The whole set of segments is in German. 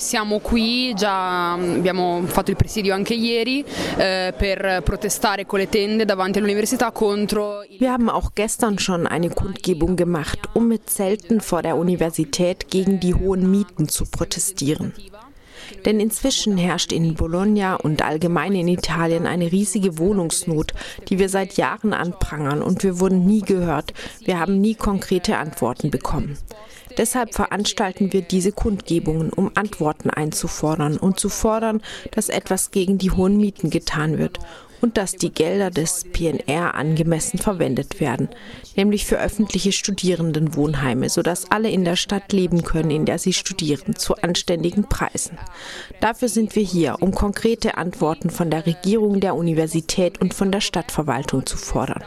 Siamo qui, già abbiamo fatto il presidio anche ieri eh, per protestare con le tende davanti all'università contro Wir haben auch gestern schon eine Kundgebung gemacht, um mit Zelten vor der Universität gegen die hohen Mieten zu protestieren. Denn inzwischen herrscht in Bologna und allgemein in Italien eine riesige Wohnungsnot, die wir seit Jahren anprangern und wir wurden nie gehört. Wir haben nie konkrete Antworten bekommen. Deshalb veranstalten wir diese Kundgebungen, um Antworten einzufordern und zu fordern, dass etwas gegen die hohen Mieten getan wird und dass die Gelder des PNR angemessen verwendet werden, nämlich für öffentliche Studierendenwohnheime, sodass alle in der Stadt leben können, in der sie studieren, zu anständigen Preisen. Dafür sind wir hier, um konkrete Antworten von der Regierung, der Universität und von der Stadtverwaltung zu fordern.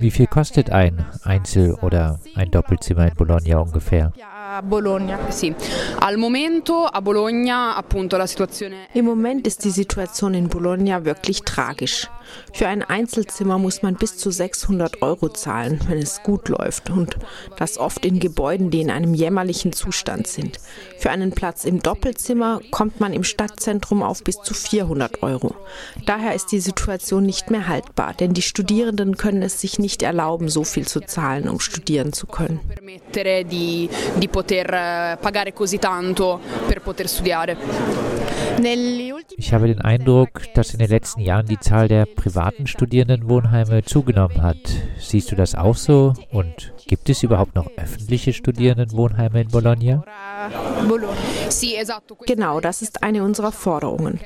Wie viel kostet ein Einzel- oder ein Doppelzimmer in Bologna ungefähr? Bologna. Sì. Al momento a Bologna appunto la situazione Im Moment ist die Situation in Bologna wirklich tragisch. Für ein Einzelzimmer muss man bis zu 600 Euro zahlen, wenn es gut läuft und das oft in Gebäuden, die in einem jämmerlichen Zustand sind. Für einen Platz im Doppelzimmer kommt man im Stadtzentrum auf bis zu 400 Euro. Daher ist die Situation nicht mehr haltbar, denn die Studierenden können es sich nicht erlauben, so viel zu zahlen, um studieren zu können. Poter eh, pagare così tanto per poter studiare. Ich habe den Eindruck, dass in den letzten Jahren die Zahl der privaten Studierendenwohnheime zugenommen hat. Siehst du das auch so? Und gibt es überhaupt noch öffentliche Studierendenwohnheime in Bologna? Genau, das ist eine unserer Forderungen.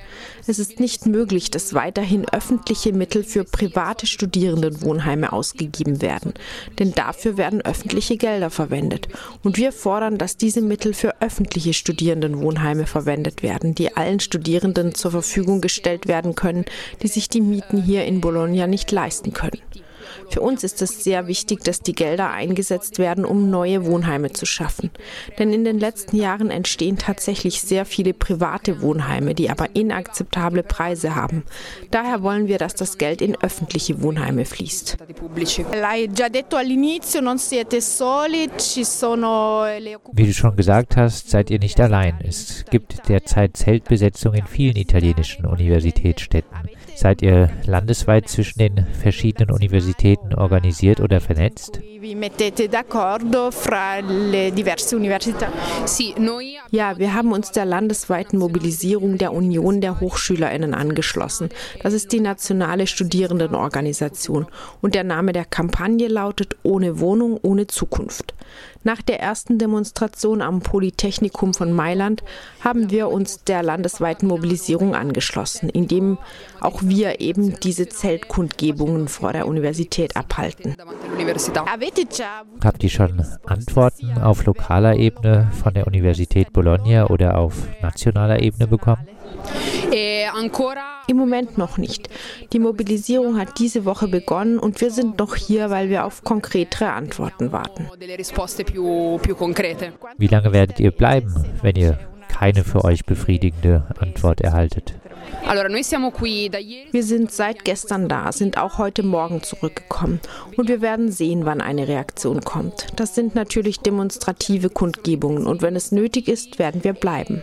Es ist nicht möglich, dass weiterhin öffentliche Mittel für private Studierendenwohnheime ausgegeben werden, denn dafür werden öffentliche Gelder verwendet. Und wir fordern, dass diese Mittel für öffentliche Studierendenwohnheime verwendet werden, die allen Studierenden zur Verfügung gestellt werden können, die sich die Mieten hier in Bologna nicht leisten können. Für uns ist es sehr wichtig, dass die Gelder eingesetzt werden, um neue Wohnheime zu schaffen. Denn in den letzten Jahren entstehen tatsächlich sehr viele private Wohnheime, die aber inakzeptable Preise haben. Daher wollen wir, dass das Geld in öffentliche Wohnheime fließt. Wie du schon gesagt hast, seid ihr nicht allein. Es gibt derzeit Zeltbesetzung in vielen italienischen Universitätsstädten. Seid ihr landesweit zwischen den verschiedenen Universitäten organisiert oder vernetzt? Ja, wir haben uns der landesweiten Mobilisierung der Union der Hochschülerinnen angeschlossen. Das ist die nationale Studierendenorganisation. Und der Name der Kampagne lautet Ohne Wohnung, ohne Zukunft. Nach der ersten Demonstration am Polytechnikum von Mailand haben wir uns der landesweiten Mobilisierung angeschlossen, indem auch wir eben diese Zeltkundgebungen vor der Universität abhalten. Habt ihr schon Antworten auf lokaler Ebene von der Universität Bologna oder auf nationaler Ebene bekommen? Im Moment noch nicht. Die Mobilisierung hat diese Woche begonnen und wir sind noch hier, weil wir auf konkretere Antworten warten. Wie lange werdet ihr bleiben, wenn ihr keine für euch befriedigende Antwort erhaltet? Wir sind seit gestern da, sind auch heute Morgen zurückgekommen und wir werden sehen, wann eine Reaktion kommt. Das sind natürlich demonstrative Kundgebungen und wenn es nötig ist, werden wir bleiben.